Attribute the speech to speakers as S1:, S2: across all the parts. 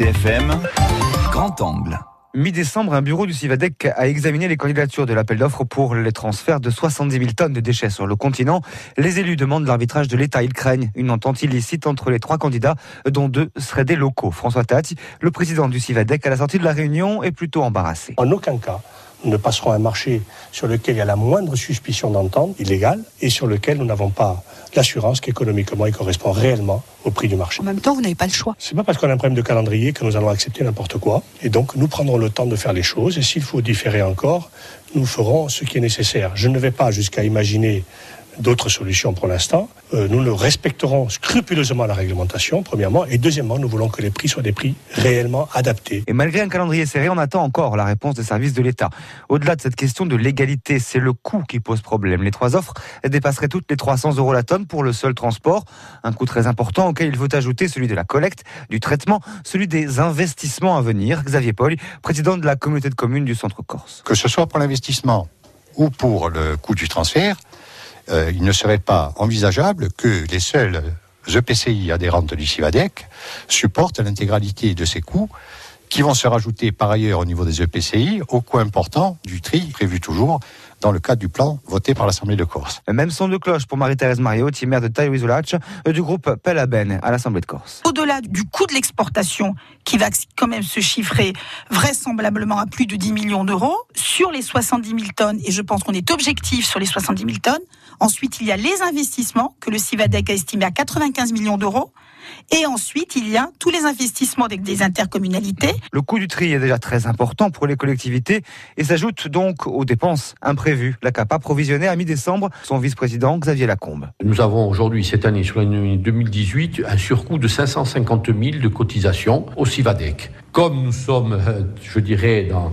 S1: RCFM, grand angle.
S2: Mi-décembre, un bureau du Civadec a examiné les candidatures de l'appel d'offres pour les transferts de 70 000 tonnes de déchets sur le continent. Les élus demandent l'arbitrage de l'État. Ils craignent une entente illicite entre les trois candidats, dont deux seraient des locaux. François Tati, le président du Civadec, à la sortie de la réunion, est plutôt embarrassé.
S3: En aucun cas, ne passerons un marché sur lequel il y a la moindre suspicion d'entente illégale et sur lequel nous n'avons pas l'assurance qu'économiquement il correspond réellement au prix du marché.
S4: En même temps, vous n'avez pas le choix.
S3: C'est pas parce qu'on a un problème de calendrier que nous allons accepter n'importe quoi. Et donc, nous prendrons le temps de faire les choses. Et s'il faut différer encore, nous ferons ce qui est nécessaire. Je ne vais pas jusqu'à imaginer d'autres solutions pour l'instant. Euh, nous ne respecterons scrupuleusement la réglementation, premièrement, et deuxièmement, nous voulons que les prix soient des prix réellement adaptés.
S2: Et malgré un calendrier serré, on attend encore la réponse des services de l'État. Au-delà de cette question de légalité, c'est le coût qui pose problème. Les trois offres dépasseraient toutes les 300 euros la tonne pour le seul transport, un coût très important auquel il faut ajouter celui de la collecte, du traitement, celui des investissements à venir. Xavier Paul, président de la communauté de communes du Centre Corse.
S5: Que ce soit pour l'investissement ou pour le coût du transfert, euh, il ne serait pas envisageable que les seuls EPCI adhérentes du CIVADEC supportent l'intégralité de ces coûts qui vont se rajouter par ailleurs au niveau des EPCI au coût important du tri prévu toujours dans le cadre du plan voté par l'Assemblée de Corse.
S2: Même son de cloche pour Marie-Thérèse Mariotti, maire de Taïouizolac, du groupe Pelaben à l'Assemblée de Corse.
S4: Au-delà du coût de l'exportation, qui va quand même se chiffrer vraisemblablement à plus de 10 millions d'euros, sur les 70 000 tonnes, et je pense qu'on est objectif sur les 70 000 tonnes, ensuite il y a les investissements que le CIVADEC a estimé à 95 millions d'euros, et ensuite, il y a tous les investissements avec des intercommunalités.
S2: Le coût du tri est déjà très important pour les collectivités et s'ajoute donc aux dépenses imprévues. La CAPA provisionnait à mi-décembre son vice-président Xavier Lacombe.
S6: Nous avons aujourd'hui, cette année, sur l'année 2018, un surcoût de 550 000 de cotisations au CIVADEC. Comme nous sommes, euh, je dirais, dans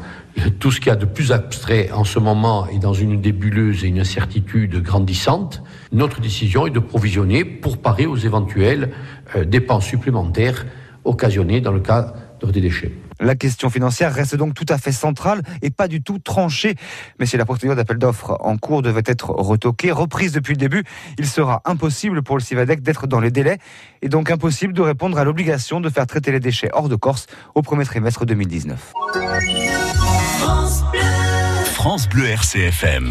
S6: tout ce qu'il y a de plus abstrait en ce moment est dans une débuleuse et une incertitude grandissante, notre décision est de provisionner pour parer aux éventuelles euh, dépenses supplémentaires occasionnées dans le cas des déchets.
S2: La question financière reste donc tout à fait centrale et pas du tout tranchée. Mais si la procédure d'appel d'offres en cours devait être retoquée, reprise depuis le début, il sera impossible pour le CIVADEC d'être dans les délais et donc impossible de répondre à l'obligation de faire traiter les déchets hors de Corse au premier trimestre 2019.
S1: France Bleu RCFM.